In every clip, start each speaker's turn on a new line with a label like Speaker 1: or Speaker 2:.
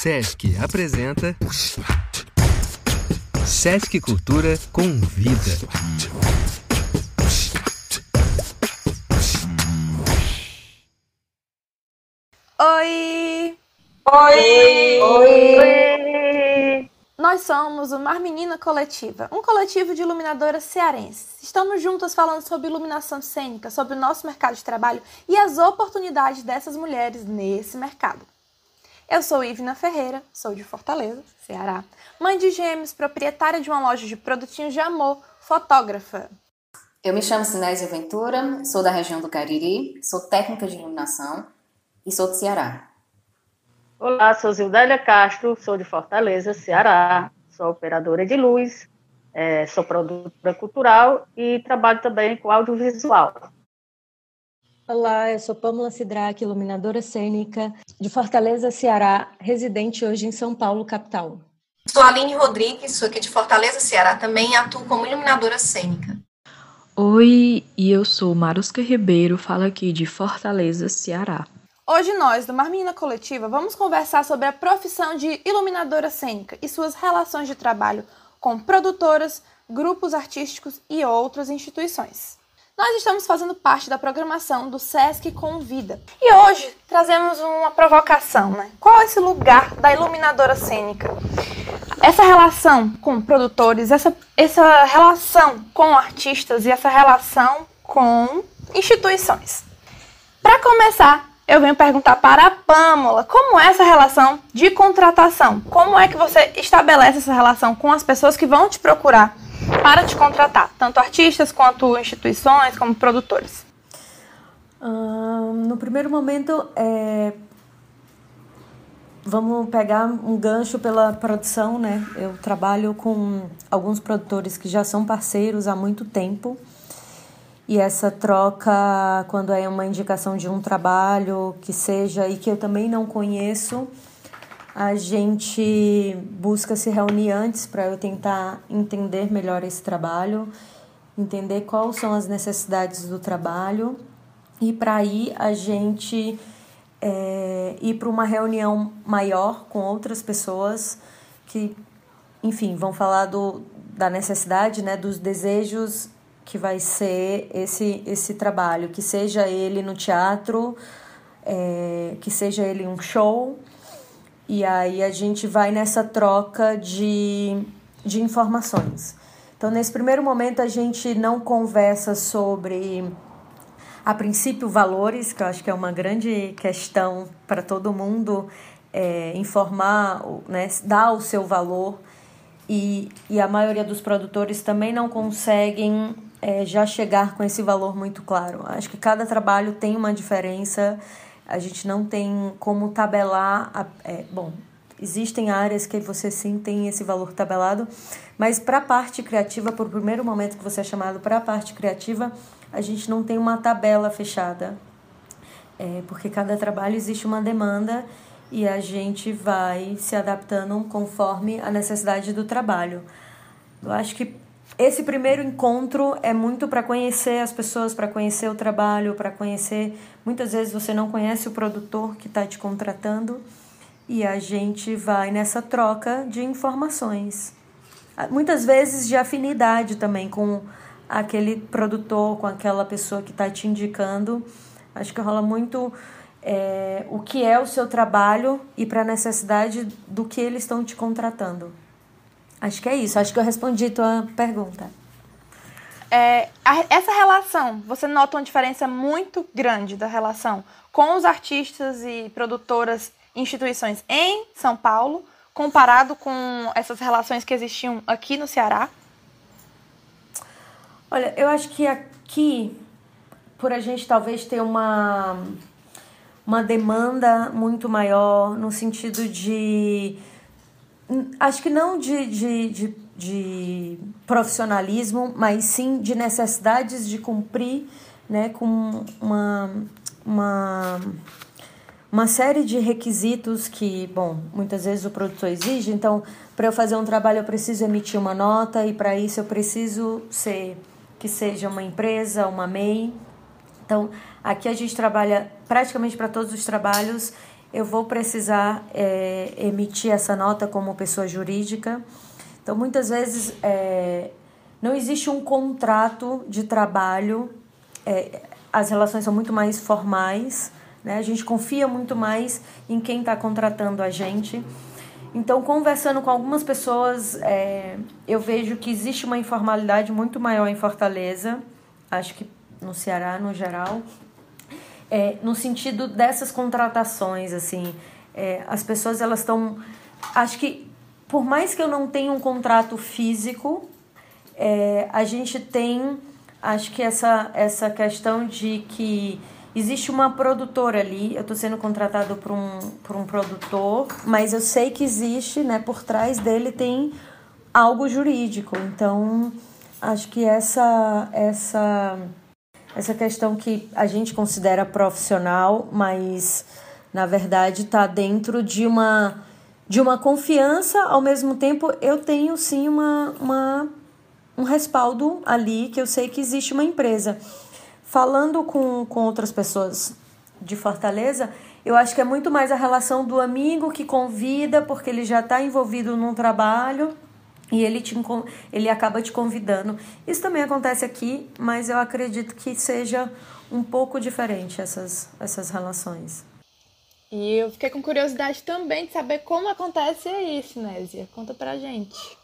Speaker 1: Sesc apresenta Sesc Cultura Convida.
Speaker 2: Oi!
Speaker 3: Oi!
Speaker 2: Oi! Nós somos o Mar Menina Coletiva, um coletivo de iluminadoras cearenses. Estamos juntas falando sobre iluminação cênica, sobre o nosso mercado de trabalho e as oportunidades dessas mulheres nesse mercado. Eu sou Ivna Ferreira, sou de Fortaleza, Ceará, mãe de gêmeos, proprietária de uma loja de produtinhos de amor, fotógrafa.
Speaker 3: Eu me chamo Sinésia Ventura, sou da região do Cariri, sou técnica de iluminação e sou do Ceará.
Speaker 4: Olá, sou Zildélia Castro, sou de Fortaleza, Ceará, sou operadora de luz, é, sou produtora cultural e trabalho também com audiovisual.
Speaker 5: Olá, eu sou Pamela Sidraque, iluminadora cênica de Fortaleza, Ceará, residente hoje em São Paulo, capital.
Speaker 6: Sou Aline Rodrigues, sou aqui de Fortaleza, Ceará também e atuo como iluminadora cênica.
Speaker 7: Oi, e eu sou Marusca Ribeiro, falo aqui de Fortaleza, Ceará.
Speaker 2: Hoje nós, do Marmina Coletiva, vamos conversar sobre a profissão de iluminadora cênica e suas relações de trabalho com produtoras, grupos artísticos e outras instituições. Nós estamos fazendo parte da programação do SESC Convida. E hoje trazemos uma provocação, né? Qual é esse lugar da iluminadora cênica? Essa relação com produtores, essa, essa relação com artistas e essa relação com instituições. Para começar, eu venho perguntar para a Pâmola como é essa relação de contratação. Como é que você estabelece essa relação com as pessoas que vão te procurar para te contratar, tanto artistas quanto instituições, como produtores?
Speaker 5: no primeiro momento, é... vamos pegar um gancho pela produção, né? Eu trabalho com alguns produtores que já são parceiros há muito tempo. E essa troca, quando é uma indicação de um trabalho que seja e que eu também não conheço, a gente busca se reunir antes para eu tentar entender melhor esse trabalho, entender quais são as necessidades do trabalho. E para aí a gente é, ir para uma reunião maior com outras pessoas que, enfim, vão falar do, da necessidade, né, dos desejos que vai ser esse, esse trabalho, que seja ele no teatro, é, que seja ele um show e aí a gente vai nessa troca de, de informações. Então, nesse primeiro momento, a gente não conversa sobre, a princípio, valores, que eu acho que é uma grande questão para todo mundo, é, informar, né, dar o seu valor. E, e a maioria dos produtores também não conseguem é, já chegar com esse valor muito claro. Acho que cada trabalho tem uma diferença a gente não tem como tabelar. A, é, bom, existem áreas que você sim tem esse valor tabelado, mas para a parte criativa, por primeiro momento que você é chamado para a parte criativa, a gente não tem uma tabela fechada, é, porque cada trabalho existe uma demanda e a gente vai se adaptando conforme a necessidade do trabalho. Eu acho que esse primeiro encontro é muito para conhecer as pessoas, para conhecer o trabalho, para conhecer. Muitas vezes você não conhece o produtor que está te contratando e a gente vai nessa troca de informações. Muitas vezes de afinidade também com aquele produtor, com aquela pessoa que está te indicando. Acho que rola muito é, o que é o seu trabalho e para a necessidade do que eles estão te contratando. Acho que é isso. Acho que eu respondi tua pergunta.
Speaker 2: É, a, essa relação, você nota uma diferença muito grande da relação com os artistas e produtoras, instituições em São Paulo, comparado com essas relações que existiam aqui no Ceará?
Speaker 5: Olha, eu acho que aqui, por a gente talvez ter uma, uma demanda muito maior, no sentido de acho que não de, de, de, de, profissionalismo, mas sim de necessidades de cumprir né, com uma, uma, uma série de requisitos que, bom, muitas vezes o produtor exige. Então, para eu fazer um trabalho, eu preciso emitir uma nota e para isso eu preciso ser que seja uma empresa, uma MEI. Então, aqui a gente trabalha praticamente para todos os trabalhos eu vou precisar é, emitir essa nota como pessoa jurídica. Então, muitas vezes é, não existe um contrato de trabalho, é, as relações são muito mais formais, né? a gente confia muito mais em quem está contratando a gente. Então, conversando com algumas pessoas, é, eu vejo que existe uma informalidade muito maior em Fortaleza, acho que no Ceará no geral, é, no sentido dessas contratações, assim, é, as pessoas elas estão, acho que por mais que eu não tenha um contrato físico, é, a gente tem, acho que essa essa questão de que Existe uma produtora ali, eu estou sendo contratado por um, por um produtor, mas eu sei que existe, né, por trás dele tem algo jurídico. Então, acho que essa essa essa questão que a gente considera profissional, mas na verdade está dentro de uma de uma confiança, ao mesmo tempo eu tenho sim uma, uma um respaldo ali que eu sei que existe uma empresa. Falando com, com outras pessoas de Fortaleza, eu acho que é muito mais a relação do amigo que convida, porque ele já está envolvido num trabalho e ele, te, ele acaba te convidando. Isso também acontece aqui, mas eu acredito que seja um pouco diferente essas, essas relações.
Speaker 2: E eu fiquei com curiosidade também de saber como acontece isso, Nézia. Conta pra gente.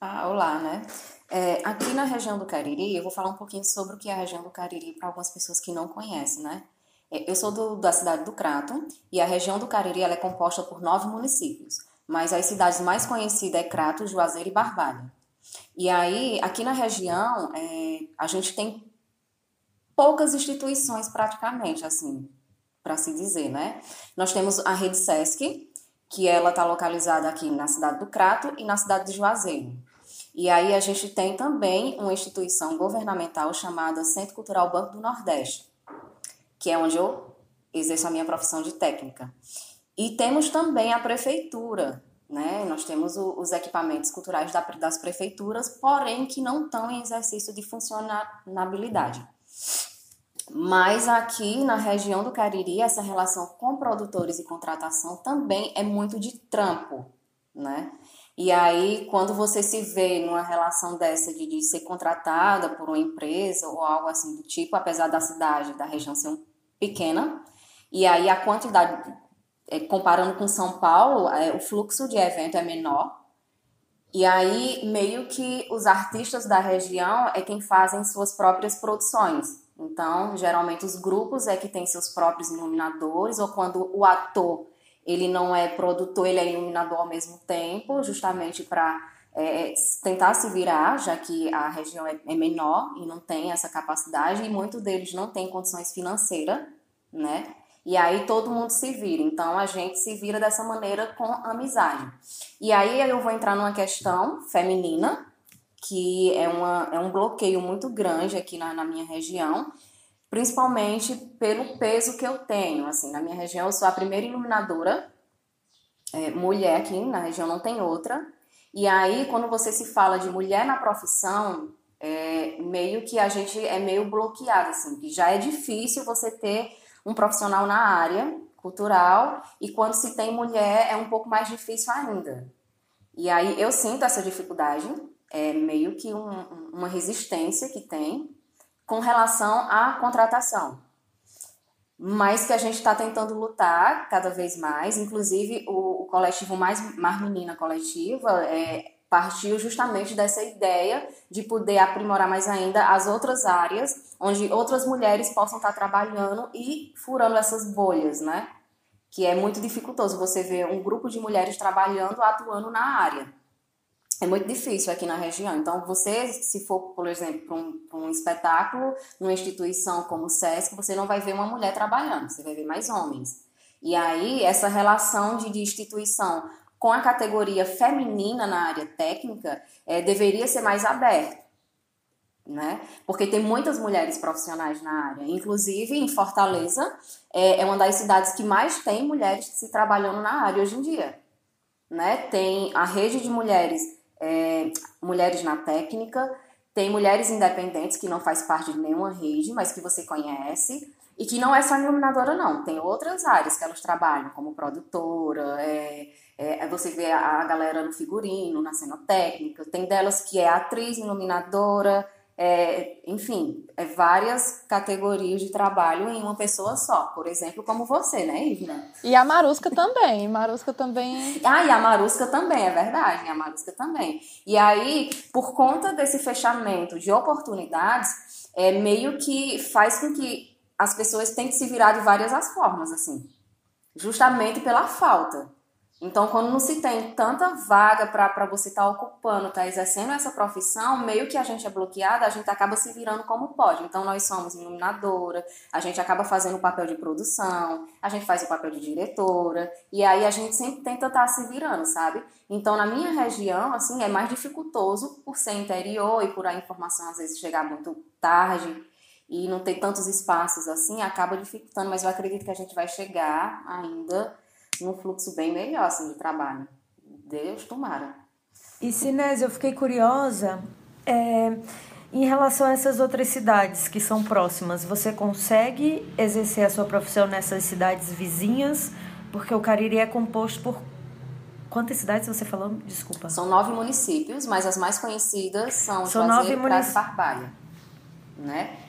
Speaker 3: Ah, olá, né? É, aqui na região do Cariri, eu vou falar um pouquinho sobre o que é a região do Cariri para algumas pessoas que não conhecem, né? É, eu sou do, da cidade do Crato e a região do Cariri ela é composta por nove municípios, mas as cidades mais conhecidas é Crato, Juazeiro e Barbalha. E aí, aqui na região, é, a gente tem poucas instituições praticamente, assim, para se dizer, né? Nós temos a rede SESC, que ela está localizada aqui na cidade do Crato e na cidade de Juazeiro. E aí a gente tem também uma instituição governamental chamada Centro Cultural Banco do Nordeste, que é onde eu exerço a minha profissão de técnica. E temos também a prefeitura, né? Nós temos o, os equipamentos culturais da, das prefeituras, porém que não estão em exercício de funcionabilidade. Mas aqui na região do Cariri, essa relação com produtores e contratação também é muito de trampo, né? E aí, quando você se vê numa relação dessa de, de ser contratada por uma empresa ou algo assim do tipo, apesar da cidade, da região ser pequena, e aí a quantidade, comparando com São Paulo, é, o fluxo de evento é menor. E aí, meio que os artistas da região é quem fazem suas próprias produções. Então, geralmente os grupos é que têm seus próprios iluminadores, ou quando o ator ele não é produtor, ele é iluminador ao mesmo tempo, justamente para é, tentar se virar, já que a região é, é, menor e não tem essa capacidade, e muitos deles não têm condições financeiras, né? E aí todo mundo se vira. Então a gente se vira dessa maneira com amizade. E aí eu vou entrar numa questão feminina, que é, uma, é um bloqueio muito grande aqui na, na minha região, principalmente pelo peso que eu tenho. Assim, na minha região, eu sou a primeira iluminadora é, mulher aqui, na região não tem outra. E aí, quando você se fala de mulher na profissão, é, meio que a gente é meio bloqueado, assim, que já é difícil você ter um profissional na área cultural, e quando se tem mulher é um pouco mais difícil ainda. E aí eu sinto essa dificuldade, é meio que um, uma resistência que tem, com relação à contratação. Mas que a gente está tentando lutar cada vez mais. Inclusive, o, o coletivo Mais, Mais Menina Coletiva é, partiu justamente dessa ideia de poder aprimorar mais ainda as outras áreas onde outras mulheres possam estar trabalhando e furando essas bolhas, né? Que é muito dificultoso você ver um grupo de mulheres trabalhando, atuando na área é muito difícil aqui na região. Então, você, se for, por exemplo, para um, um, espetáculo, numa instituição como o SESC, você não vai ver uma mulher trabalhando, você vai ver mais homens. E aí, essa relação de, de instituição com a categoria feminina na área técnica é, deveria ser mais aberta. Né? Porque tem muitas mulheres profissionais na área. Inclusive, em Fortaleza, é, é uma das cidades que mais tem mulheres se trabalhando na área hoje em dia. Né? Tem a rede de mulheres é, mulheres na técnica, tem mulheres independentes que não faz parte de nenhuma rede, mas que você conhece. E que não é só iluminadora, não. Tem outras áreas que elas trabalham, como produtora, é, é, você vê a, galera no figurino, na cenotécnica, tem delas que é atriz, iluminadora, é, enfim, é várias categorias de trabalho em uma pessoa só. Por exemplo, como você, né, Ivna?
Speaker 2: E a Marusca também. Marusca também.
Speaker 3: Ah, e a Marusca também, é verdade. A Marusca também. E aí, por conta desse fechamento de oportunidades, é meio que faz com que as pessoas tenham que se virar de várias as formas, assim. Justamente pela falta. Então, quando não se tem tanta vaga para você estar tá ocupando, estar tá exercendo essa profissão, meio que a gente é bloqueada, a gente acaba se virando como pode. Então, nós somos iluminadora, a gente acaba fazendo o papel de produção, a gente faz o papel de diretora, e aí a gente sempre tenta estar tá se virando, sabe? Então, na minha região, assim, é mais dificultoso por ser interior e por a informação às vezes chegar muito tarde e não ter tantos espaços assim, acaba dificultando, mas eu acredito que a gente vai chegar ainda num fluxo bem melhor assim, de trabalho. Deus tomara.
Speaker 5: E Sinésio, eu fiquei curiosa é, em relação a essas outras cidades que são próximas. Você consegue exercer a sua profissão nessas cidades vizinhas? Porque o Cariri é composto por Quantas cidades você falou? Desculpa.
Speaker 3: São nove municípios, mas as mais conhecidas são, são Juazeiro, nove munic... Barbalha, né?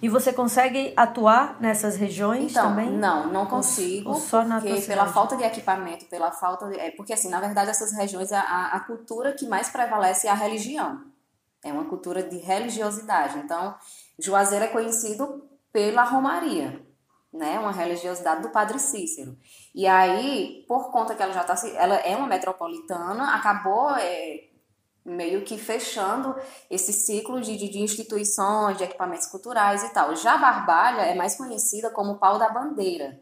Speaker 5: E você consegue atuar nessas regiões
Speaker 3: então,
Speaker 5: também?
Speaker 3: Não, não consigo. Ou, só na porque pela falta de equipamento, pela falta de, é porque assim, na verdade essas regiões a, a cultura que mais prevalece é a religião. É uma cultura de religiosidade. Então, Juazeiro é conhecido pela romaria, né? Uma religiosidade do Padre Cícero. E aí, por conta que ela já está, ela é uma metropolitana, acabou é, meio que fechando esse ciclo de, de, instituições, de equipamentos culturais e tal. Já Barbalha é mais conhecida como pau da bandeira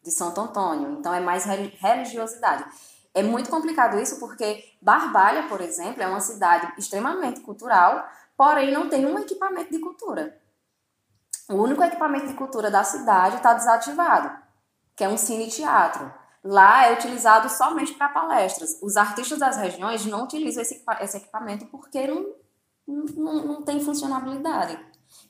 Speaker 3: de Santo Antônio, então é mais religiosidade. É muito complicado isso porque Barbalha, por exemplo, é uma cidade extremamente cultural, porém não tem um equipamento de cultura. O único equipamento de cultura da cidade está desativado, que é um cine-teatro. Lá é utilizado somente para palestras. Os artistas das regiões não utilizam esse, esse equipamento porque não, não, não tem funcionalidade.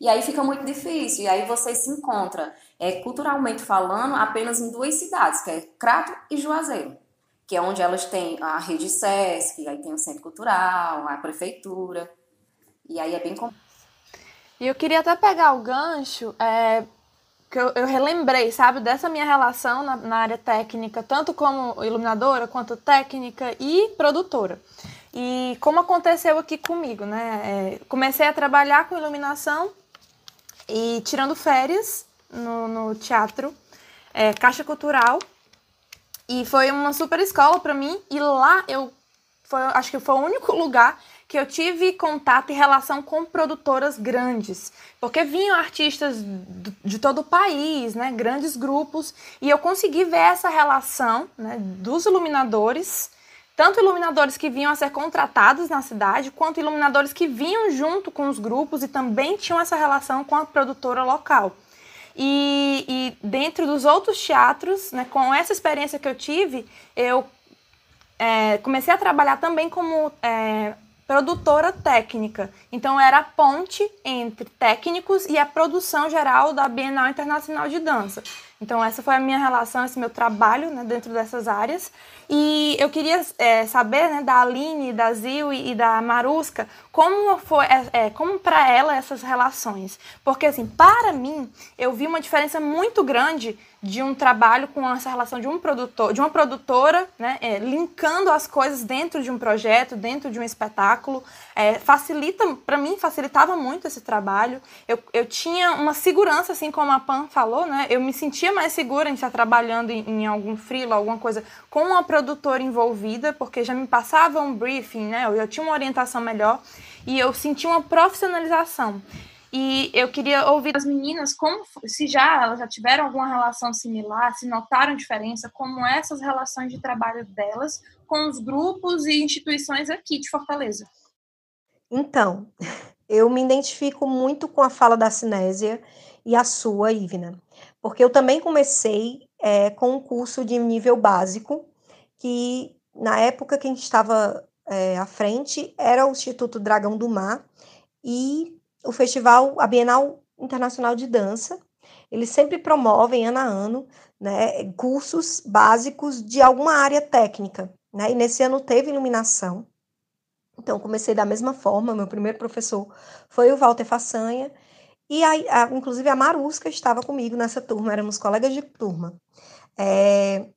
Speaker 3: E aí fica muito difícil. E aí você se encontra, é, culturalmente falando, apenas em duas cidades, que é Crato e Juazeiro. Que é onde elas têm a rede SESC, aí tem o Centro Cultural, a Prefeitura. E aí é bem complexo.
Speaker 2: E eu queria até pegar o gancho é, que eu, eu, relembrei, sabe, dessa minha relação na, na, área técnica, tanto como iluminadora, quanto técnica e produtora. E como aconteceu aqui comigo, né? É, comecei a trabalhar com iluminação e tirando férias no, no teatro, é, Caixa Cultural. E foi uma super escola para mim. E lá eu foi, acho que foi o único lugar que eu tive contato e relação com produtoras grandes, porque vinham artistas de todo o país, né, grandes grupos, e eu consegui ver essa relação né, dos iluminadores, tanto iluminadores que vinham a ser contratados na cidade, quanto iluminadores que vinham junto com os grupos e também tinham essa relação com a produtora local. E, e dentro dos outros teatros, né, com essa experiência que eu tive, eu é, comecei a trabalhar também como é, produtora técnica. Então era a ponte entre técnicos e a produção geral da Bienal Internacional de Dança. Então essa foi a minha relação, esse meu trabalho né, dentro dessas áreas. E eu queria é, saber né, da Aline, da Zil e da Marusca como foi, é, é como para ela essas relações, porque assim para mim eu vi uma diferença muito grande de um trabalho com essa relação de um produtor, de uma produtora, né, é, linkando as coisas dentro de um projeto, dentro de um espetáculo, é, facilita, para mim facilitava muito esse trabalho. Eu, eu tinha uma segurança, assim como a Pan falou, né, eu me sentia mais segura em estar trabalhando em, em algum freela, alguma coisa com uma produtora envolvida, porque já me passava um briefing, né, eu, eu tinha uma orientação melhor e eu senti uma profissionalização. E eu queria ouvir das meninas como se já elas já tiveram alguma relação similar, se notaram diferença, como essas relações de trabalho delas com os grupos e instituições aqui de Fortaleza.
Speaker 8: Então, eu me identifico muito com a fala da Cinésia e a sua, Ivna, porque eu também comecei é, com um curso de nível básico, que na época que a gente estava é, à frente era o Instituto Dragão do Mar, e o festival, a Bienal Internacional de Dança. eles sempre promovem ano a ano, né, cursos básicos de alguma área técnica, né? E nesse ano teve iluminação. Então comecei da mesma forma, meu primeiro professor foi o Walter Façanha, e a, a, inclusive a Marusca estava comigo nessa turma, éramos colegas de turma. É,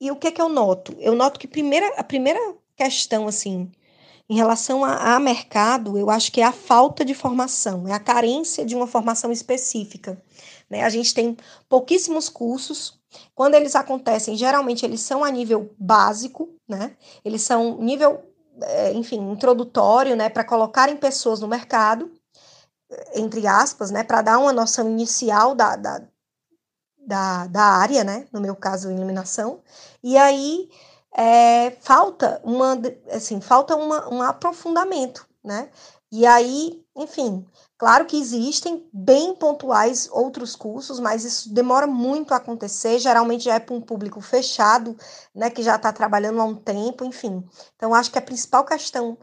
Speaker 8: e o que é que eu noto? Eu noto que primeira, a primeira questão, assim, em relação a, a, mercado, eu acho que é a falta de formação, é a carência de uma formação específica. Né? A gente tem pouquíssimos cursos. Quando eles acontecem, geralmente eles são a nível básico, né? Eles são nível, é, enfim, introdutório, né? Para colocarem pessoas no mercado entre aspas, né, para dar uma noção inicial da, da, da, da, área, né, no meu caso, iluminação, e aí é, falta uma, assim, falta uma, um aprofundamento, né, e aí, enfim, claro que existem bem pontuais outros cursos, mas isso demora muito a acontecer, geralmente já é para um público fechado, né, que já está trabalhando há um tempo, enfim, então acho que a principal questão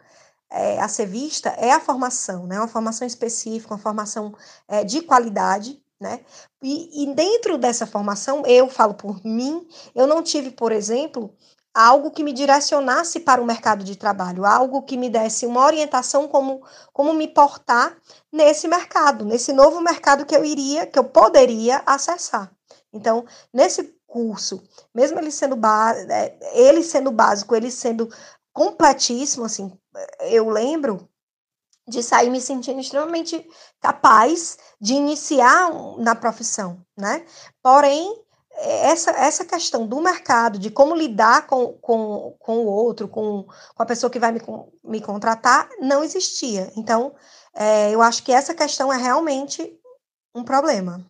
Speaker 8: é, a ser vista é a formação, né? Uma formação específica, uma formação é, de qualidade, né? E, e dentro dessa formação, eu falo por mim, eu não tive, por exemplo, algo que me direcionasse para o mercado de trabalho, algo que me desse uma orientação como, como me portar nesse mercado, nesse novo mercado que eu iria, que eu poderia acessar. Então, nesse curso, mesmo ele sendo, é, ele sendo básico, ele sendo completíssimo, assim, eu lembro de sair me sentindo extremamente capaz de iniciar na profissão, né? Porém, essa, essa questão do mercado, de como lidar com, com, com o outro, com, com a pessoa que vai me, me contratar, não existia. Então, é, eu acho que essa questão é realmente um problema.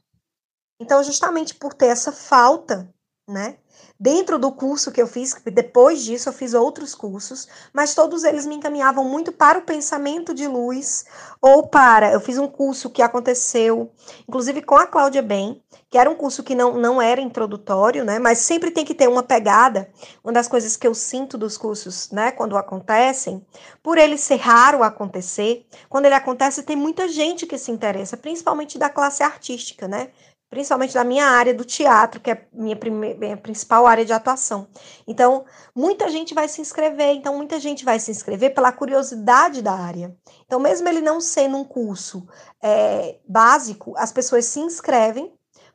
Speaker 8: Então, justamente por ter essa falta, né, Dentro do curso que eu fiz, depois disso eu fiz outros cursos, mas todos eles me encaminhavam muito para o pensamento de luz ou para. Eu fiz um curso que aconteceu, inclusive com a Cláudia Bem, que era um curso que não, não era introdutório, né? Mas sempre tem que ter uma pegada. Uma das coisas que eu sinto dos cursos, né, quando acontecem, por ele ser raro acontecer, quando ele acontece, tem muita gente que se interessa, principalmente da classe artística, né? Principalmente da minha área do teatro, que é minha, minha principal área de atuação. Então, muita gente vai se inscrever, então muita gente vai se inscrever pela curiosidade da área. Então, mesmo ele não sendo um curso é, básico, as pessoas se inscrevem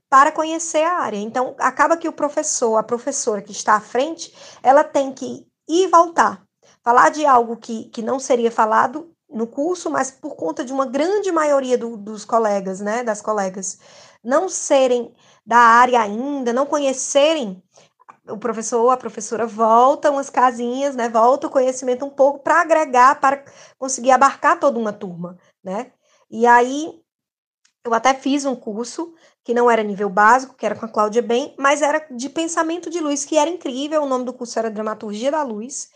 Speaker 8: para conhecer a área. Então, acaba que o professor, a professora que está à frente, ela tem que ir e voltar. Falar de algo que, que não seria falado no curso, mas por conta de uma grande maioria do, dos colegas, né, das colegas, não serem da área ainda, não conhecerem, o professor ou a professora volta umas casinhas, né? Volta o conhecimento um pouco para agregar, para conseguir abarcar toda uma turma, né? E aí eu até fiz um curso que não era nível básico, que era com a Cláudia Bem, mas era de pensamento de luz, que era incrível. O nome do curso era Dramaturgia da Luz.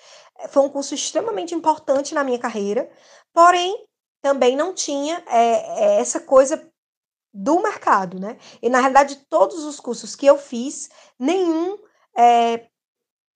Speaker 8: Foi um curso extremamente importante na minha carreira, porém também não tinha é, essa coisa do mercado, né? E na realidade, todos os cursos que eu fiz, nenhum é,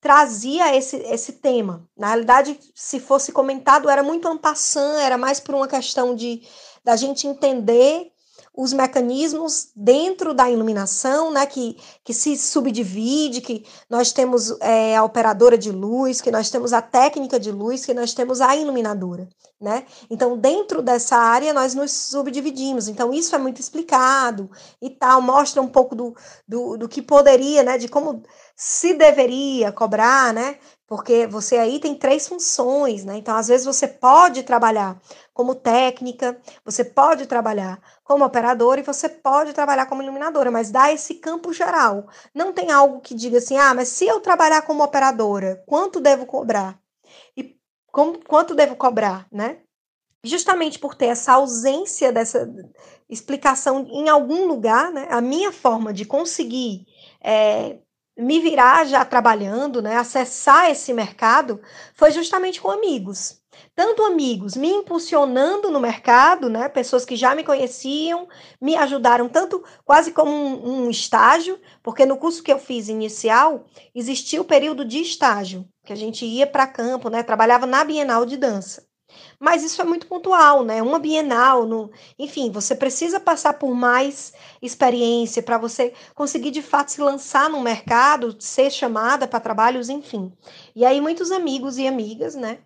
Speaker 8: trazia esse, esse tema. Na realidade, se fosse comentado, era muito ampassant, era mais por uma questão de da gente entender os mecanismos dentro da iluminação, né, que, que se subdivide, que nós temos é, a operadora de luz, que nós temos a técnica de luz, que nós temos a iluminadora, né? Então, dentro dessa área, nós nos subdividimos. Então, isso é muito explicado e tal, mostra um pouco do, do, do que poderia, né, de como se deveria cobrar, né? Porque você aí tem três funções, né? Então, às vezes, você pode trabalhar como técnica, você pode trabalhar como operadora e você pode trabalhar como iluminadora, mas dá esse campo geral. Não tem algo que diga assim, ah, mas se eu trabalhar como operadora, quanto devo cobrar? E como, quanto devo cobrar, né? Justamente por ter essa ausência dessa explicação em algum lugar, né? A minha forma de conseguir é, me virar já trabalhando, né, acessar esse mercado, foi justamente com amigos. Tanto amigos me impulsionando no mercado, né, pessoas que já me conheciam, me ajudaram tanto quase como um, um estágio, porque no curso que eu fiz inicial, existia o período de estágio, que a gente ia para campo, né, trabalhava na Bienal de Dança. Mas isso é muito pontual, né? Uma bienal, no, enfim, você precisa passar por mais experiência para você conseguir de fato se lançar no mercado, ser chamada para trabalhos, enfim. E aí muitos amigos e amigas, né?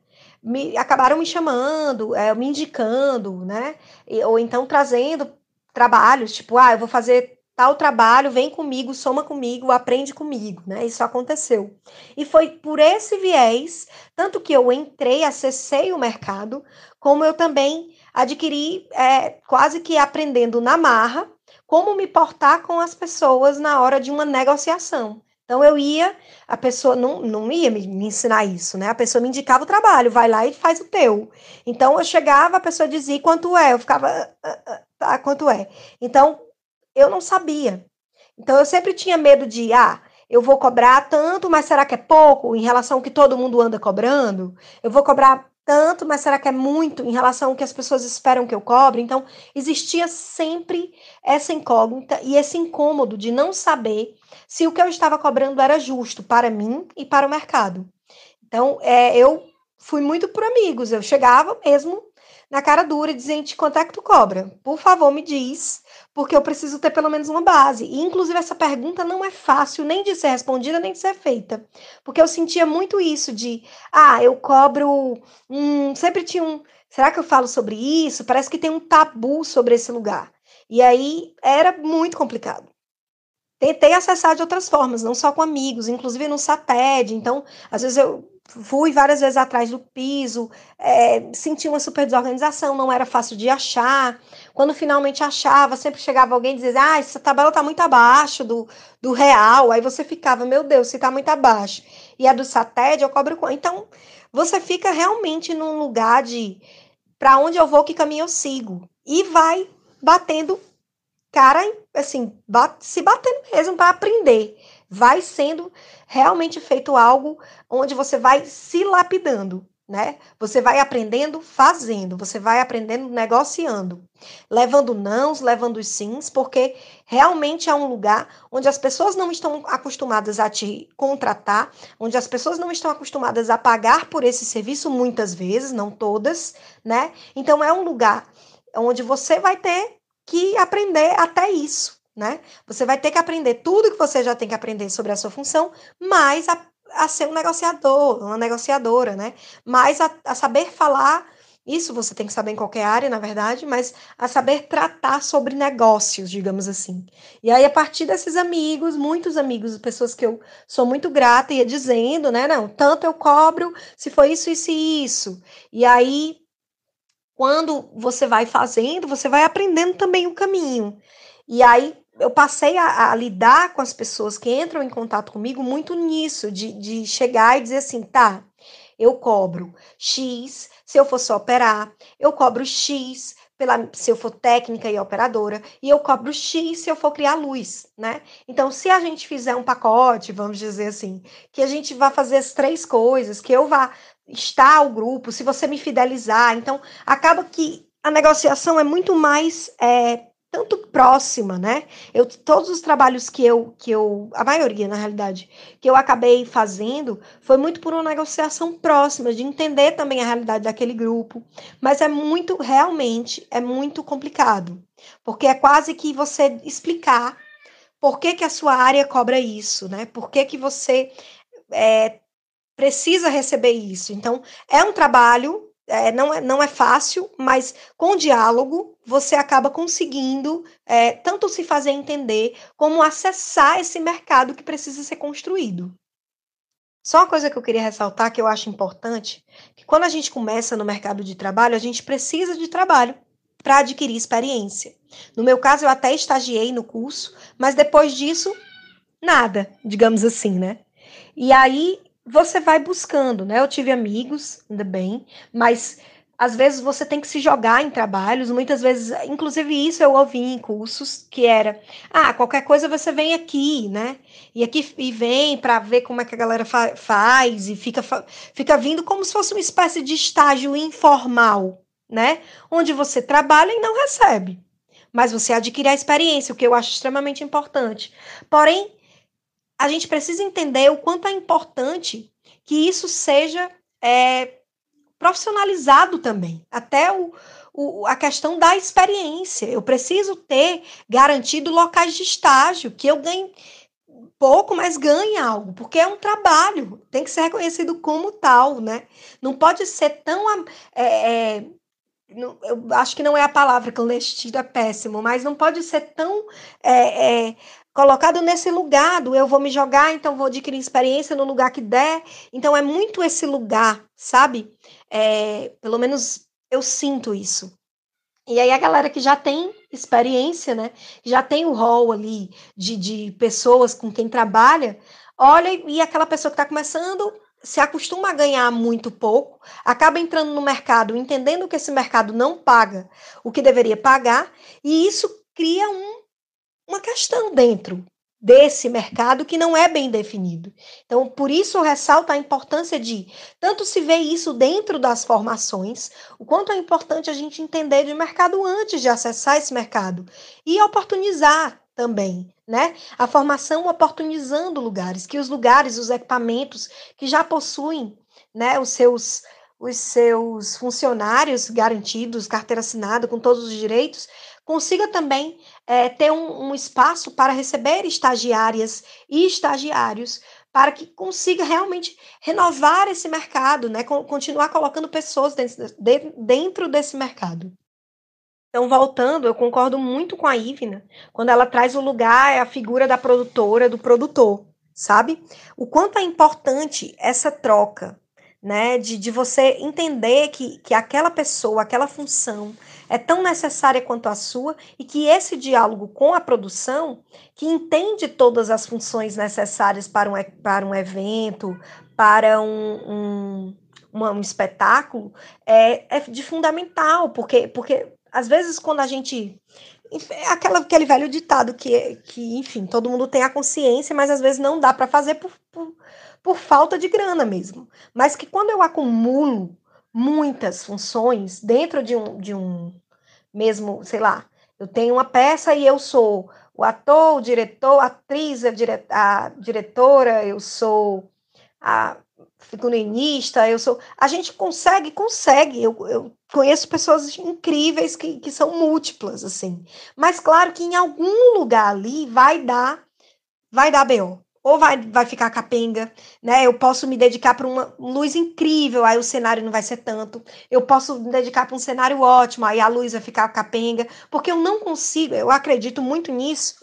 Speaker 8: Me, acabaram me chamando, é, me indicando, né? E, ou então trazendo trabalhos, tipo, ah, eu vou fazer tal trabalho, vem comigo, soma comigo, aprende comigo, né? Isso aconteceu. E foi por esse viés, tanto que eu entrei, acessei o mercado, como eu também adquiri, é, quase que aprendendo na marra, como me portar com as pessoas na hora de uma negociação. Então eu ia, a pessoa não, não ia me, me, ensinar isso, né? A pessoa me indicava o trabalho, vai lá e faz o teu. Então eu chegava, a pessoa dizia quanto é, eu ficava, ah, ah, ah tá, quanto é. Então eu não sabia. Então eu sempre tinha medo de, ah, eu vou cobrar tanto, mas será que é pouco em relação ao que todo mundo anda cobrando? Eu vou cobrar tanto, mas será que é muito em relação ao que as pessoas esperam que eu cobre? Então, existia sempre essa incógnita e esse incômodo de não saber se o que eu estava cobrando era justo para mim e para o mercado. Então, é, eu fui muito por amigos, eu chegava mesmo na cara dura, dizendo quanto é que tu cobra? Por favor, me diz, porque eu preciso ter pelo menos uma base. E, inclusive, essa pergunta não é fácil nem de ser respondida, nem de ser feita. Porque eu sentia muito isso de, ah, eu cobro. Hum, sempre tinha um. Será que eu falo sobre isso? Parece que tem um tabu sobre esse lugar. E aí era muito complicado. Tentei acessar de outras formas, não só com amigos, inclusive no SATED. Então, às vezes eu fui várias vezes atrás do piso, é, senti uma super desorganização, não era fácil de achar. Quando finalmente achava, sempre chegava alguém e dizia: Ah, essa tabela está muito abaixo do, do real. Aí você ficava, meu Deus, se está muito abaixo. E a do SATED eu cobro? Então, você fica realmente num lugar de para onde eu vou, que caminho eu sigo. E vai batendo cara, assim, se batendo mesmo para aprender vai sendo realmente feito algo onde você vai se lapidando, né? Você vai aprendendo fazendo, você vai aprendendo negociando, levando nãos, levando sims, porque realmente é um lugar onde as pessoas não estão acostumadas a te contratar, onde as pessoas não estão acostumadas a pagar por esse serviço muitas vezes, não todas, né? Então é um lugar onde você vai ter que aprender até isso, né? Você vai ter que aprender tudo que você já tem que aprender sobre a sua função, mais a, a ser um negociador, uma negociadora, né? Mais a, a saber falar isso você tem que saber em qualquer área, na verdade, mas a saber tratar sobre negócios, digamos assim. E aí, a partir desses amigos, muitos amigos, pessoas que eu sou muito grata, ia dizendo, né? Não, tanto eu cobro se foi isso, isso e isso. E aí, quando você vai fazendo, você vai aprendendo também o caminho. E aí, eu passei a, a, lidar com as pessoas que entram em contato comigo muito nisso, de, de chegar e dizer assim, tá, eu cobro X se eu for só operar, eu cobro X pela, se eu for técnica e operadora, e eu cobro X se eu for criar luz, né? Então, se a gente fizer um pacote, vamos dizer assim, que a gente vá fazer as três coisas, que eu vá estar o grupo, se você me fidelizar, então acaba que a negociação é muito mais é, tanto próxima, né? Eu todos os trabalhos que eu que eu a maioria na realidade que eu acabei fazendo foi muito por uma negociação próxima de entender também a realidade daquele grupo, mas é muito realmente é muito complicado, porque é quase que você explicar por que que a sua área cobra isso, né? Por que que você é, precisa receber isso. Então, é um trabalho é, não, é, não é fácil, mas com diálogo você acaba conseguindo é, tanto se fazer entender como acessar esse mercado que precisa ser construído. Só uma coisa que eu queria ressaltar que eu acho importante, que quando a gente começa no mercado de trabalho, a gente precisa de trabalho para adquirir experiência. No meu caso, eu até estagiei no curso, mas depois disso, nada, digamos assim, né? E aí você vai buscando, né? Eu tive amigos, ainda bem, mas às vezes você tem que se jogar em trabalhos, muitas vezes, inclusive isso eu ouvi em cursos, que era, ah, qualquer coisa você vem aqui, né? E aqui e vem para ver como é que a galera fa faz e fica fica vindo como se fosse uma espécie de estágio informal, né? Onde você trabalha e não recebe. Mas você adquire a experiência, o que eu acho extremamente importante. Porém, a gente precisa entender o quanto é importante que isso seja é, profissionalizado também. Até o, o, a questão da experiência. Eu preciso ter garantido locais de estágio, que eu ganhe pouco, mas ganhe algo, porque é um trabalho, tem que ser reconhecido como tal, né? Não pode ser tão. É, é, eu acho que não é a palavra clandestino, é péssimo, mas não pode ser tão é, é, colocado nesse lugar do eu vou me jogar, então vou adquirir experiência no lugar que der. Então é muito esse lugar, sabe? É, pelo menos eu sinto isso. E aí a galera que já tem experiência, né? Já tem o rol ali de, de pessoas com quem trabalha, olha e aquela pessoa que está começando se acostuma a ganhar muito pouco, acaba entrando no mercado, entendendo que esse mercado não paga o que deveria pagar, e isso cria um, uma questão dentro desse mercado que não é bem definido. Então, por isso eu ressalto a importância de tanto se ver isso dentro das formações, o quanto é importante a gente entender de mercado antes de acessar esse mercado e oportunizar também, né? A formação oportunizando lugares, que os lugares, os equipamentos que já possuem, né, os seus os seus funcionários garantidos, carteira assinada com todos os direitos, consiga também é, ter um, um espaço para receber estagiárias e estagiários para que consiga realmente renovar esse mercado, né? continuar colocando pessoas dentro, desse mercado. Então, voltando, eu concordo muito com a Ivna, quando ela traz o lugar, é a figura da produtora, do produtor, sabe? O quanto é importante essa troca, né? De, de você entender que, que aquela pessoa, aquela função, é tão necessária quanto a sua e que esse diálogo com a produção, que entende todas as funções necessárias para um, para um evento, para um, um, um espetáculo, é, é de fundamental, porque, porque às vezes quando a gente é aquela, aquele velho ditado que, que, enfim, todo mundo tem a consciência, mas às vezes não dá para fazer por, por, por, falta de grana mesmo. Mas que quando eu acumulo muitas funções dentro de um, de um mesmo, sei lá, eu tenho uma peça e eu sou o ator, o diretor, a atriz, a, dire a diretora, eu sou a figurinista, eu sou. A gente consegue, consegue. Eu, eu conheço pessoas incríveis que, que são múltiplas, assim. Mas claro que em algum lugar ali vai dar, vai dar BO ou vai, vai ficar capenga, né? Eu posso me dedicar para uma luz incrível, aí o cenário não vai ser tanto. Eu posso me dedicar para um cenário ótimo, aí a luz vai ficar capenga, porque eu não consigo, eu acredito muito nisso,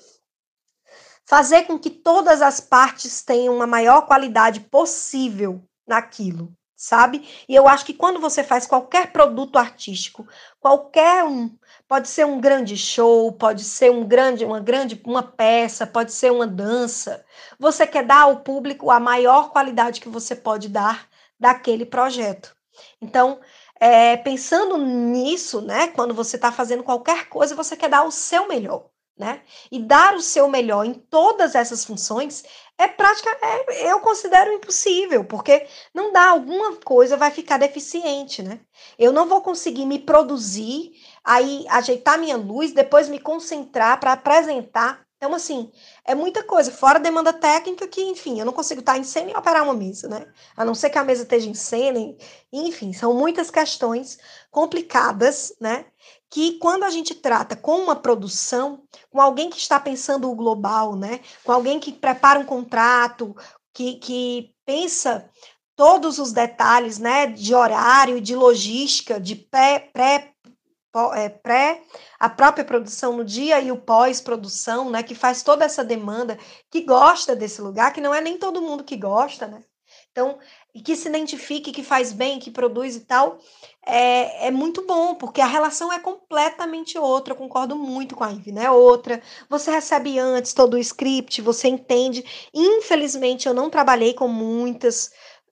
Speaker 8: fazer com que todas as partes tenham uma maior qualidade possível naquilo sabe? E eu acho que quando você faz qualquer produto artístico, qualquer um, pode ser um grande show, pode ser um grande, uma grande, uma peça, pode ser uma dança, você quer dar ao público a maior qualidade que você pode dar daquele projeto. Então, é, pensando nisso, né, quando você está fazendo qualquer coisa, você quer dar o seu melhor. Né? E dar o seu melhor em todas essas funções é prática, é, eu considero impossível, porque não dá, alguma coisa vai ficar deficiente, né? Eu não vou conseguir me produzir, aí ajeitar minha luz, depois me concentrar para apresentar. Então, assim, é muita coisa, fora demanda técnica que, enfim, eu não consigo estar em cena e operar uma mesa, né? A não ser que a mesa esteja em cena, enfim, são muitas questões complicadas, né? que quando a gente trata com uma produção, com alguém que está pensando o global, né? Com alguém que prepara um contrato, que, que pensa todos os detalhes, né? De horário, de logística, de pré, pré, pré a própria produção no dia e o pós-produção, né? Que faz toda essa demanda, que gosta desse lugar, que não é nem todo mundo que gosta, né? Então, e que se identifique, que faz bem, que produz e tal, é, é muito bom, porque a relação é completamente outra. Eu concordo muito com a Ivy, né? Outra. Você recebe antes todo o script, você entende. Infelizmente, eu não trabalhei com muitas.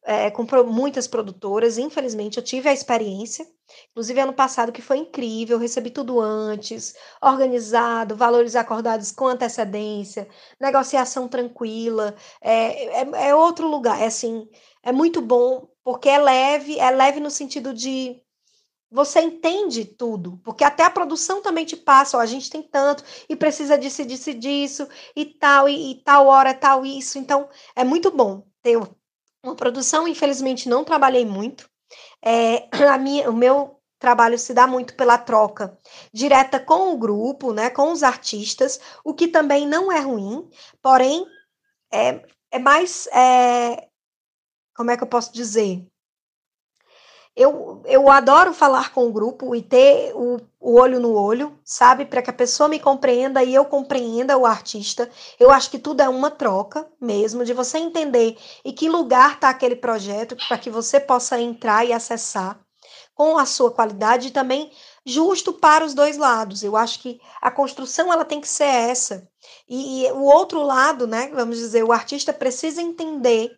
Speaker 8: É, com muitas produtoras, infelizmente eu tive a experiência, inclusive ano passado, que foi incrível, recebi tudo antes, organizado, valores acordados com antecedência, negociação tranquila, é, é, é outro lugar, é assim, é muito bom, porque é leve, é leve no sentido de você entende tudo, porque até a produção também te passa, ó, a gente tem tanto e precisa disso, disso, disso e tal, e, e tal hora, tal isso. Então, é muito bom uma produção. Infelizmente, não trabalhei muito, É, a minha, o meu trabalho se dá muito pela troca direta com o grupo, né, com os artistas, o que também não é ruim, porém é, é mais, é, como é que eu posso dizer? Eu, eu adoro falar com o grupo e ter o, o olho no olho, sabe? Para que a pessoa me compreenda e eu compreenda o artista. Eu acho que tudo é uma troca mesmo, de você entender em que lugar está aquele projeto, para que você possa entrar e acessar com a sua qualidade e também justo para os dois lados. Eu acho que a construção ela tem que ser essa. E, e o outro lado, né, vamos dizer, o artista precisa entender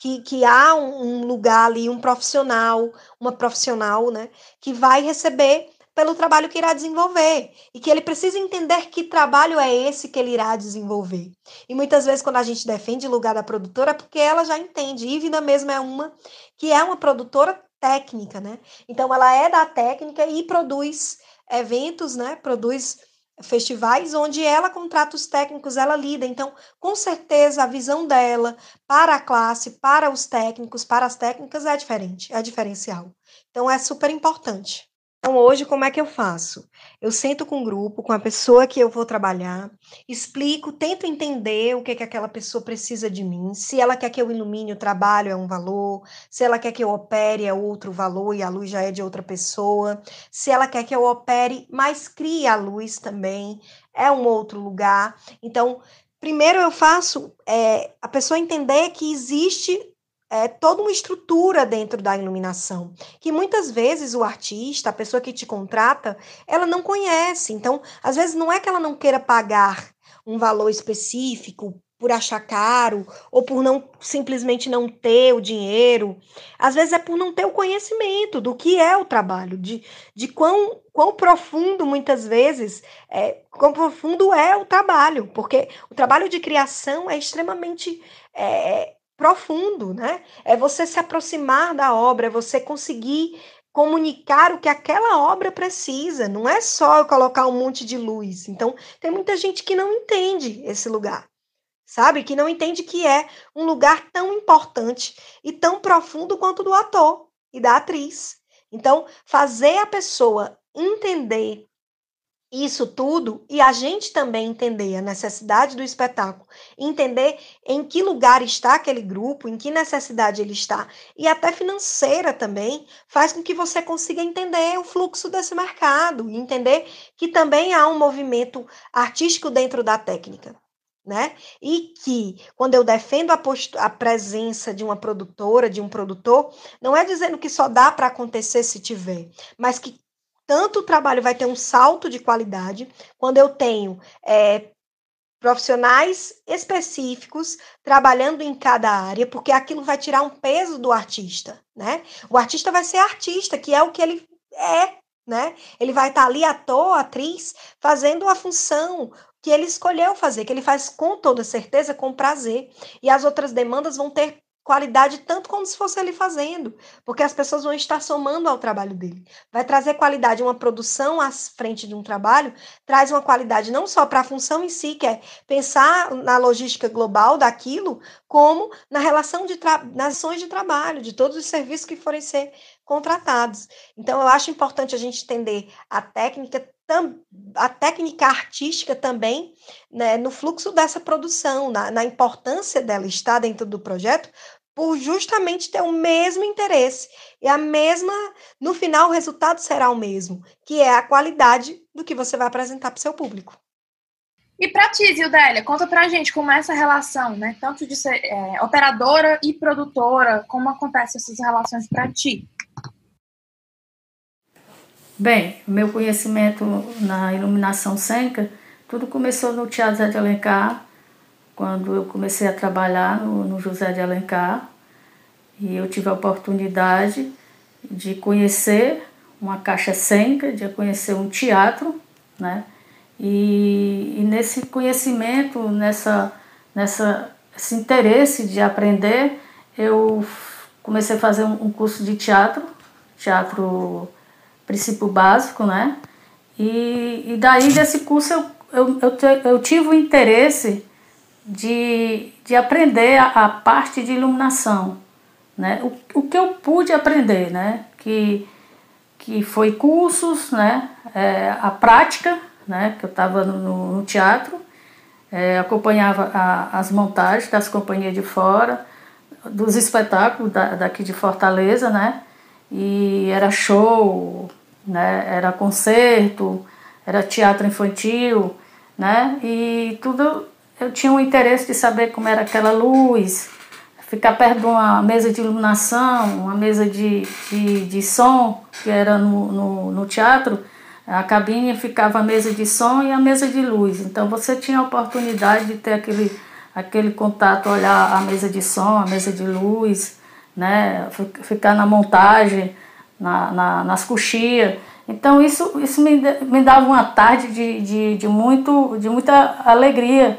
Speaker 8: que, que há um, um lugar ali, um profissional, uma profissional, né, que vai receber pelo trabalho que irá desenvolver e que ele precisa entender que trabalho é esse que ele irá desenvolver. E muitas vezes quando a gente defende o lugar da produtora, é porque ela já entende. Ivna mesmo é uma que é uma produtora técnica, né? Então ela é da técnica e produz eventos, né? Produz festivais onde ela contrata os técnicos, ela lida. Então, com certeza, a visão dela para a classe, para os técnicos, para as técnicas é diferente, é diferencial. Então, é super importante. Então, hoje, como é que eu faço? Eu sento com o um grupo, com a pessoa que eu vou trabalhar, explico, tento entender o que, que aquela pessoa precisa de mim, se ela quer que eu ilumine o trabalho é um valor, se ela quer que eu opere é outro valor e a luz já é de outra pessoa, se ela quer que eu opere, mas crie a luz também, é um outro lugar. Então, primeiro eu faço é, a pessoa entender que existe é, toda uma estrutura dentro da iluminação, que muitas vezes o artista, a pessoa que te contrata, ela não conhece. Então, às vezes não é que ela não queira pagar um valor específico por achar caro ou por não simplesmente não ter o dinheiro. Às vezes é por não ter o conhecimento do que é o trabalho, de, de quão, quão profundo muitas vezes, é, quão profundo é o trabalho, porque o trabalho de criação é extremamente é, profundo, né? É você se aproximar da obra, é você conseguir comunicar o que aquela obra precisa. Não é só eu colocar um monte de luz. Então, tem muita gente que não entende esse lugar. Sabe? Que não entende que é um lugar tão importante e tão profundo quanto do ator e da atriz. Então, fazer a pessoa entender isso tudo e a gente também entender a necessidade do espetáculo, entender em que lugar está aquele grupo, em que necessidade ele está, e até financeira também, faz com que você consiga entender o fluxo desse mercado e entender que também há um movimento artístico dentro da técnica. Né? E que, quando eu defendo a, a, presença de uma produtora, de um produtor, não é dizendo que só dá para acontecer se tiver, mas que tanto o trabalho vai ter um salto de qualidade, quando eu tenho é, profissionais específicos trabalhando em cada área, porque aquilo vai tirar um peso do artista, né? O artista vai ser artista, que é o que ele é, né? Ele vai estar ali ator, atriz, fazendo a função que ele escolheu fazer, que ele faz com toda certeza, com prazer. E as outras demandas vão ter qualidade tanto como se fosse ele fazendo, porque as pessoas vão estar somando ao trabalho dele. Vai trazer qualidade, uma produção à frente de um trabalho, traz uma qualidade não só para a função em si, que é pensar na logística global daquilo, como na relação de nas ações de trabalho, de todos os serviços que forem ser contratados. Então, eu acho importante a gente entender a técnica a técnica artística também né, no fluxo dessa produção, na, na importância dela estar dentro do projeto, por justamente ter o mesmo interesse e a mesma, no final o resultado será o mesmo, que é a qualidade do que você vai apresentar para o seu público.
Speaker 2: E para ti, Zildélia, conta pra gente como é essa relação, né? Tanto de ser é, operadora e produtora, como acontecem essas relações para ti?
Speaker 4: Bem, meu conhecimento na iluminação cênica, tudo começou no Teatro Zé de Alencar, quando eu comecei a trabalhar no, no José de Alencar. E eu tive a oportunidade de conhecer uma caixa cênica, de conhecer um teatro, né? E, e nesse conhecimento, nessa, nessa, esse interesse de aprender, eu comecei a fazer um, um curso de teatro, teatro princípio básico, né? E, e daí desse curso eu, eu, eu, eu tive o interesse de, de aprender a, a, parte de iluminação, né? O, o que eu pude aprender, né? Que, que foi cursos, né? É, a prática, né? Que eu estava no, no, teatro, é, acompanhava a, as montagens das companhias de fora, dos espetáculos da, daqui de Fortaleza, né? E era show, né? Era concerto, era teatro infantil, né? E tudo eu tinha um interesse de saber como era aquela luz, ficar perto de uma mesa de iluminação, uma mesa de, de, de som, que era no, no, no teatro, a cabine ficava a mesa de som e a mesa de luz. Então você tinha a oportunidade de ter aquele, aquele contato, olhar a mesa de som, a mesa de luz, né? ficar na montagem, na, na, nas coxias. Então isso, isso me, me dava uma tarde de, de, de, muito, de muita alegria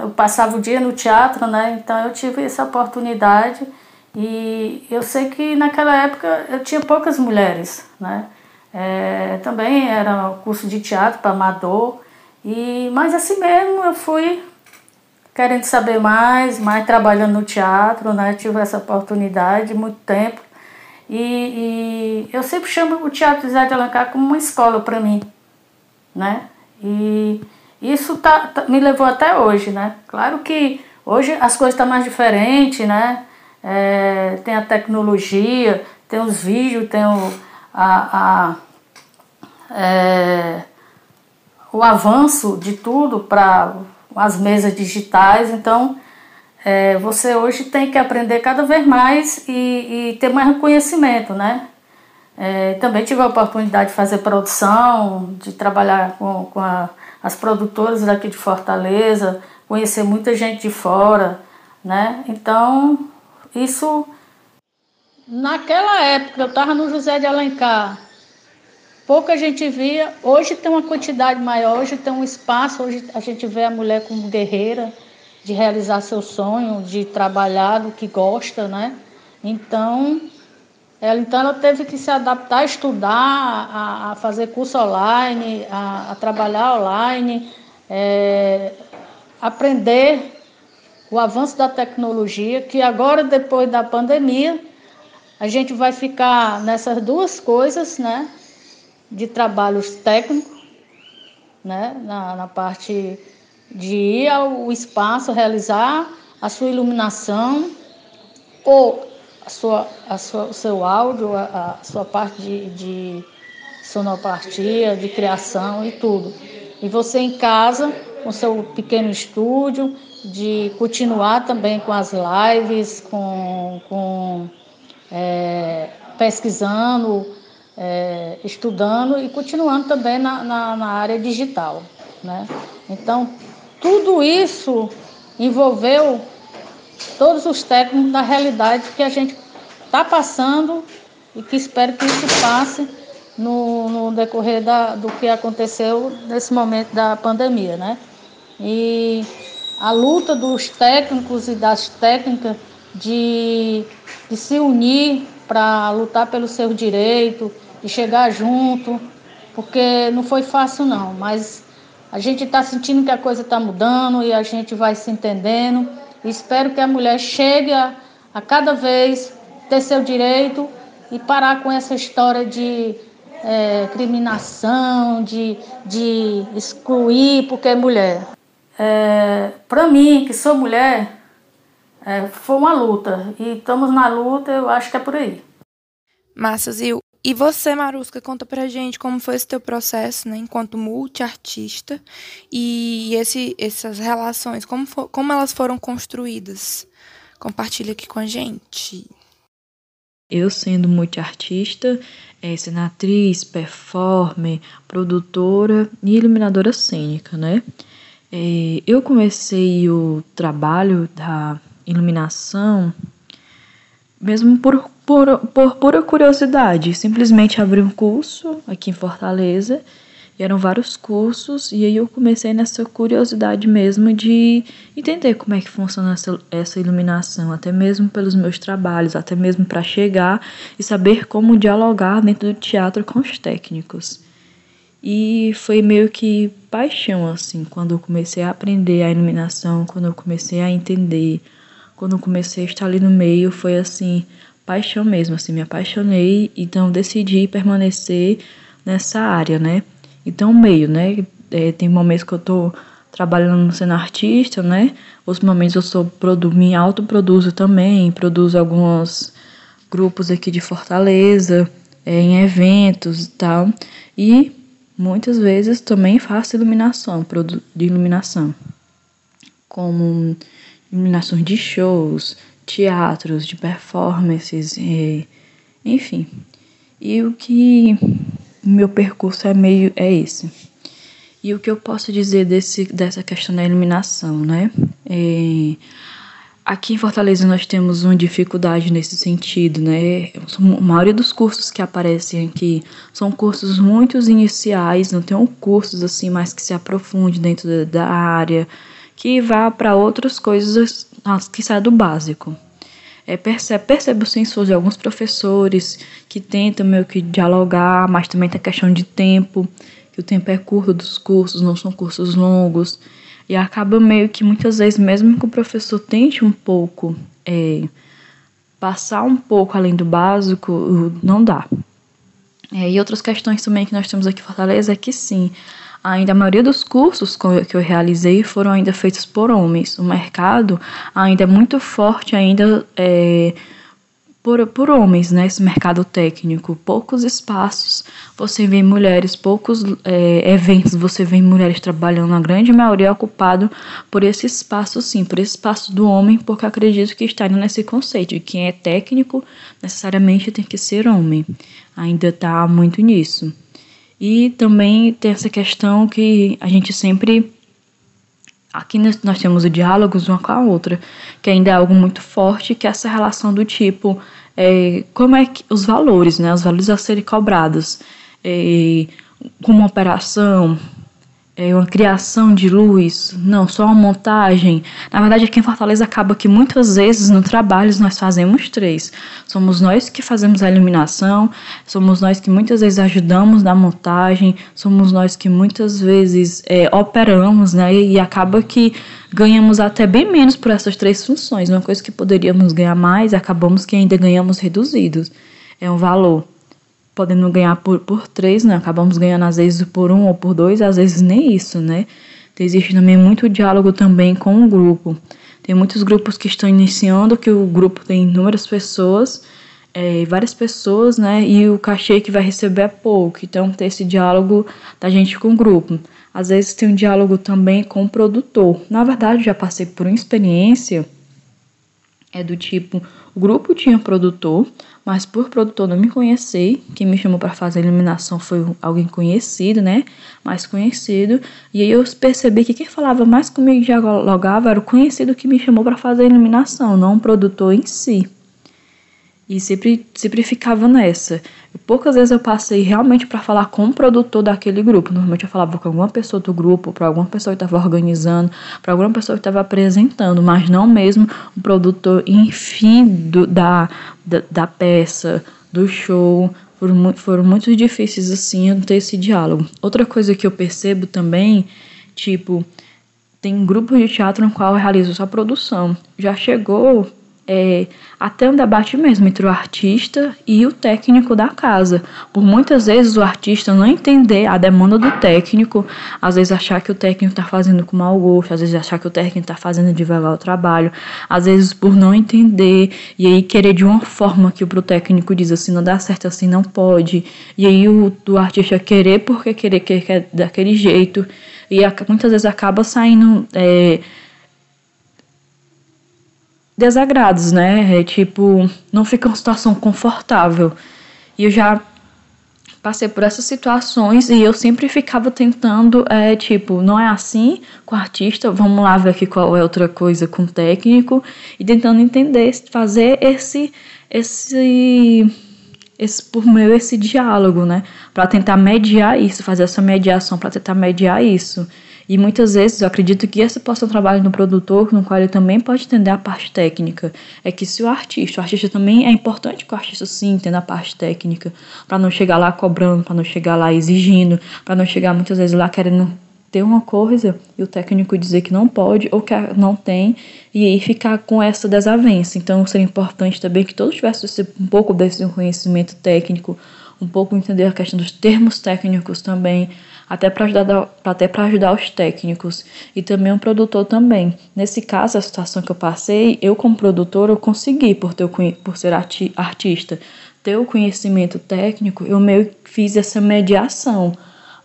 Speaker 4: eu passava o dia no teatro, né? Então eu tive essa oportunidade e eu sei que naquela época eu tinha poucas mulheres, né? É, também era curso de teatro para amador e mas assim mesmo eu fui querendo saber mais, mais trabalhando no teatro, né? Tive essa oportunidade muito tempo e, e eu sempre chamo o Teatro Zé de Alencar como uma escola para mim, né? E isso tá, tá, me levou até hoje, né? Claro que hoje as coisas estão tá mais diferentes, né? É, tem a tecnologia, tem os vídeos, tem o, a, a é, o avanço de tudo para as mesas digitais. Então, é, você hoje tem que aprender cada vez mais e, e ter mais reconhecimento, né? É, também tive a oportunidade de fazer produção, de trabalhar com, com a as produtoras daqui de Fortaleza, conhecer muita gente de fora, né? Então, isso. Naquela época, eu estava no José de Alencar, pouca gente via, hoje tem uma quantidade maior, hoje tem um espaço, hoje a gente vê a mulher como guerreira, de realizar seu sonho, de trabalhar do que gosta, né? Então, ela, então ela teve que se adaptar a estudar, a, a fazer curso online, a, a trabalhar online, é, aprender o avanço da tecnologia, que agora, depois da pandemia, a gente vai ficar nessas duas coisas, né? De trabalhos técnicos, né? Na, na parte de ir ao espaço, realizar a sua iluminação, ou a sua, a sua, o seu áudio, a, a sua parte de, de sonoplastia, de criação e tudo. E você em casa, com seu pequeno estúdio, de continuar também com as lives, com, com é, pesquisando, é, estudando e continuando também na, na, na área digital. Né? Então, tudo isso envolveu todos os técnicos da realidade que a gente está passando e que espero que isso passe no, no decorrer da, do que aconteceu nesse momento da pandemia, né? E a luta dos técnicos e das técnicas de, de se unir para lutar pelo seu direito, de chegar junto, porque não foi fácil não, mas a gente está sentindo que a coisa está mudando e a gente vai se entendendo Espero que a mulher chegue a, a cada vez ter seu direito e parar com essa história de é, criminação, de, de excluir porque é mulher. É, Para mim, que sou mulher, é, foi uma luta. E estamos na luta, eu acho que é por aí.
Speaker 2: Massa, Zil. E você, Marusca, conta pra gente como foi esse teu processo, né, enquanto multiartista e esse, essas relações, como, for, como elas foram construídas. Compartilha aqui com a gente.
Speaker 7: Eu sendo multiartista, é, sendo atriz, performer, produtora e iluminadora cênica, né? É, eu comecei o trabalho da iluminação mesmo por por, por pura curiosidade, simplesmente abri um curso aqui em Fortaleza, e eram vários cursos, e aí eu comecei nessa curiosidade mesmo de entender como é que funciona essa, essa iluminação, até mesmo pelos meus trabalhos, até mesmo para chegar e saber como dialogar dentro do teatro com os técnicos. E foi meio que paixão, assim, quando eu comecei a aprender a iluminação, quando eu comecei a entender quando eu comecei a estar ali no meio, foi assim, paixão mesmo, assim, me apaixonei, então decidi permanecer nessa área, né? Então, meio, né? É, tem momentos que eu tô trabalhando sendo artista, né? Outros momentos eu sou produ me autoproduzo também, produzo alguns grupos aqui de Fortaleza, é, em eventos e tal. E muitas vezes também faço iluminação, de iluminação, como iluminações de shows, teatros, de performances, e, enfim. E o que meu percurso é meio é esse. E o que eu posso dizer desse, dessa questão da iluminação, né? É, aqui em Fortaleza nós temos uma dificuldade nesse sentido, né? A maioria dos cursos que aparecem aqui são cursos muito iniciais, não tem cursos assim mais que se aprofunde dentro da área, que vá para outras coisas que sai do básico. É, percebe, percebe o sensor de alguns professores que tentam meio que dialogar, mas também tem a questão de tempo, que o tempo é curto dos cursos, não são cursos longos. E acaba meio que muitas vezes, mesmo que o professor tente um pouco é, passar um pouco além do básico, não dá. É, e outras questões também que nós temos aqui em Fortaleza é que sim, Ainda a maioria dos cursos que eu realizei foram ainda feitos por homens. O mercado ainda é muito forte ainda é, por, por homens, né? Esse mercado técnico. Poucos espaços você vê mulheres, poucos é, eventos você vê mulheres trabalhando. A grande maioria é ocupado por esse espaço, sim, por esse espaço do homem, porque acredito que está nesse conceito de quem é técnico necessariamente tem que ser homem. Ainda está muito nisso. E também tem essa questão que a gente sempre. Aqui nós temos o diálogos uma com a outra, que ainda é algo muito forte, que é essa relação do tipo. É, como é que os valores, né? Os valores a serem cobrados. É, como uma operação, é uma criação de luz, não, só uma montagem. Na verdade, aqui em Fortaleza acaba que muitas vezes no trabalho nós fazemos três. Somos nós que fazemos a iluminação, somos nós que muitas vezes ajudamos na montagem, somos nós que muitas vezes é, operamos, né? E acaba que ganhamos até bem menos por essas três funções. Uma coisa que poderíamos ganhar mais, acabamos que ainda ganhamos reduzidos. É um valor podendo ganhar por, por três, né? Acabamos ganhando às vezes por um ou por dois, às vezes nem isso, né? Então, existe também muito diálogo também com o grupo. Tem muitos grupos que estão iniciando, que o grupo tem inúmeras pessoas, é, várias pessoas, né? E o cachê que vai receber é pouco. Então, tem esse diálogo da gente com o grupo. Às vezes tem um diálogo também com o produtor. Na verdade, já passei por uma experiência é do tipo, o grupo tinha um produtor, mas por produtor não me conhecer, quem me chamou para fazer a iluminação foi alguém conhecido, né? Mais conhecido. E aí eu percebi que quem falava mais comigo e dialogava era o conhecido que me chamou para fazer a iluminação, não o produtor em si. E sempre, sempre ficava nessa. Poucas vezes eu passei realmente para falar com o produtor daquele grupo. Normalmente eu falava com alguma pessoa do grupo, para alguma pessoa que estava organizando, para alguma pessoa que estava apresentando, mas não mesmo o produtor, enfim, do, da, da, da peça, do show. Foram, foram muito difíceis assim ter esse diálogo. Outra coisa que eu percebo também, tipo, tem grupos de teatro no qual eu realizo só produção. Já chegou é, até um debate mesmo entre o artista e o técnico da casa. Por muitas vezes o artista não entender a demanda do técnico, às vezes achar que o técnico está fazendo com mau gosto, às vezes achar que o técnico está fazendo devagar o trabalho, às vezes por não entender e aí querer de uma forma que o técnico diz assim, não dá certo assim, não pode. E aí o, o artista querer porque querer que quer daquele jeito e muitas vezes acaba saindo é, desagrados, né? É, tipo, não fica uma situação confortável. E eu já passei por essas situações e eu sempre ficava tentando, é, tipo, não é assim com o artista, vamos lá ver aqui qual é outra coisa com o técnico e tentando entender, fazer esse, esse, esse por meio esse diálogo, né, para tentar mediar isso, fazer essa mediação para tentar mediar isso. E muitas vezes eu acredito que esse possa ser um trabalho no produtor, no qual ele também pode entender a parte técnica. É que se o artista, o artista também é importante que o artista sim entenda a parte técnica, para não chegar lá cobrando, para não chegar lá exigindo, para não chegar muitas vezes lá querendo ter uma coisa e o técnico dizer que não pode ou que não tem e aí ficar com essa desavença. Então seria importante também que todos tivessem um pouco desse conhecimento técnico, um pouco entender a questão dos termos técnicos também, até para ajudar até ajudar os técnicos e também um produtor também. Nesse caso, a situação que eu passei, eu como produtor eu consegui por ter por ser arti artista, ter o conhecimento técnico, eu meio que fiz essa mediação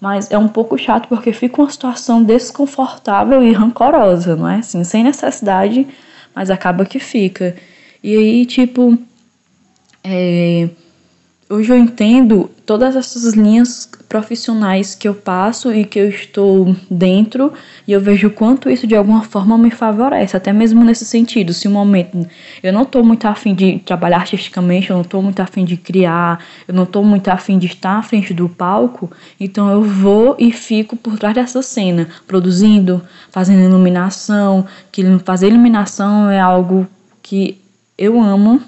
Speaker 7: mas é um pouco chato porque fica uma situação desconfortável e rancorosa, não é? Assim, sem necessidade, mas acaba que fica. E aí, tipo, é, Hoje eu entendo todas essas linhas profissionais que eu passo e que eu estou dentro e eu vejo o quanto isso de alguma forma me favorece, até mesmo nesse sentido. Se um momento eu não estou muito afim de trabalhar artisticamente, eu não estou muito afim de criar, eu não estou muito afim de estar à frente do palco, então eu vou e fico por trás dessa cena, produzindo, fazendo iluminação, que fazer iluminação é algo que eu amo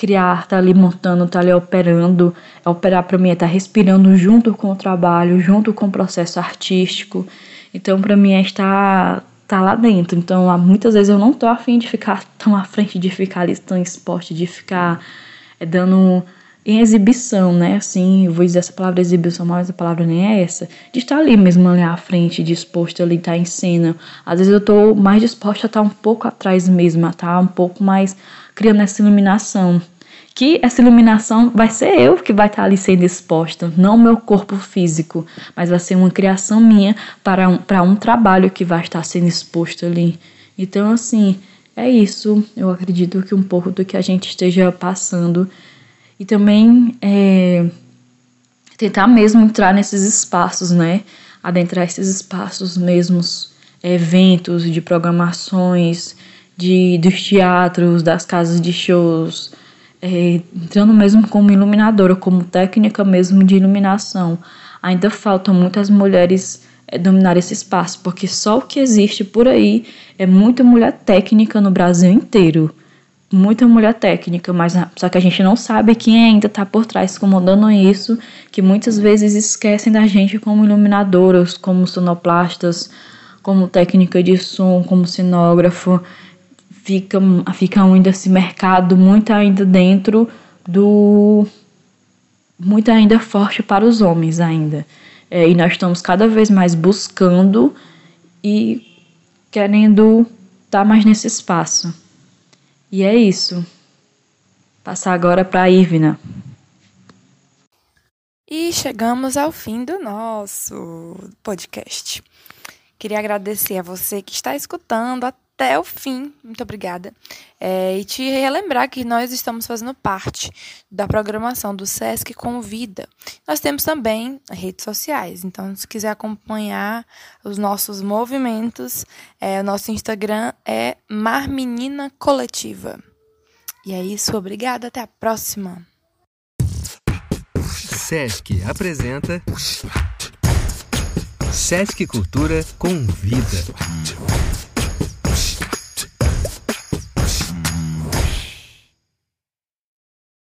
Speaker 7: criar, tá ali montando, tá ali operando. É operar para mim é estar tá respirando junto com o trabalho, junto com o processo artístico. Então, para mim é estar tá lá dentro. Então, muitas vezes eu não tô afim de ficar tão à frente, de ficar ali tão esporte, de ficar é, dando em exibição, né? Assim, eu vou dizer essa palavra exibição, mas a palavra nem é essa. De estar ali mesmo ali à frente, disposto ali, estar tá em cena. Às vezes eu tô mais disposta a estar um pouco atrás mesmo, a estar um pouco mais criando essa iluminação. Que essa iluminação vai ser eu que vai estar ali sendo exposta, não meu corpo físico, mas vai ser uma criação minha para um, para um trabalho que vai estar sendo exposto ali. Então, assim, é isso. Eu acredito que um pouco do que a gente esteja passando. E também é, tentar mesmo entrar nesses espaços, né? Adentrar esses espaços mesmos, eventos de programações, de, dos teatros, das casas de shows, é, entrando mesmo como iluminadora, como técnica mesmo de iluminação. Ainda faltam muitas mulheres é, dominar esse espaço, porque só o que existe por aí é muita mulher técnica no Brasil inteiro. Muita mulher técnica, mas só que a gente não sabe quem ainda está por trás comandando isso, que muitas vezes esquecem da gente como iluminadoras, como sonoplastas, como técnica de som, como cenógrafo fica, fica ainda esse mercado muito ainda dentro do muito ainda forte para os homens ainda. É, e nós estamos cada vez mais buscando e querendo estar mais nesse espaço. E é isso. Passar agora para a Ivna.
Speaker 2: E chegamos ao fim do nosso podcast. Queria agradecer a você que está escutando até o fim. Muito obrigada. É, e te relembrar que nós estamos fazendo parte da programação do SESC Convida. Nós temos também redes sociais, então se quiser acompanhar os nossos movimentos, é, o nosso Instagram é Mar Menina Coletiva. E é isso, obrigada, até a próxima.
Speaker 1: SESC apresenta Sesc Cultura Convida.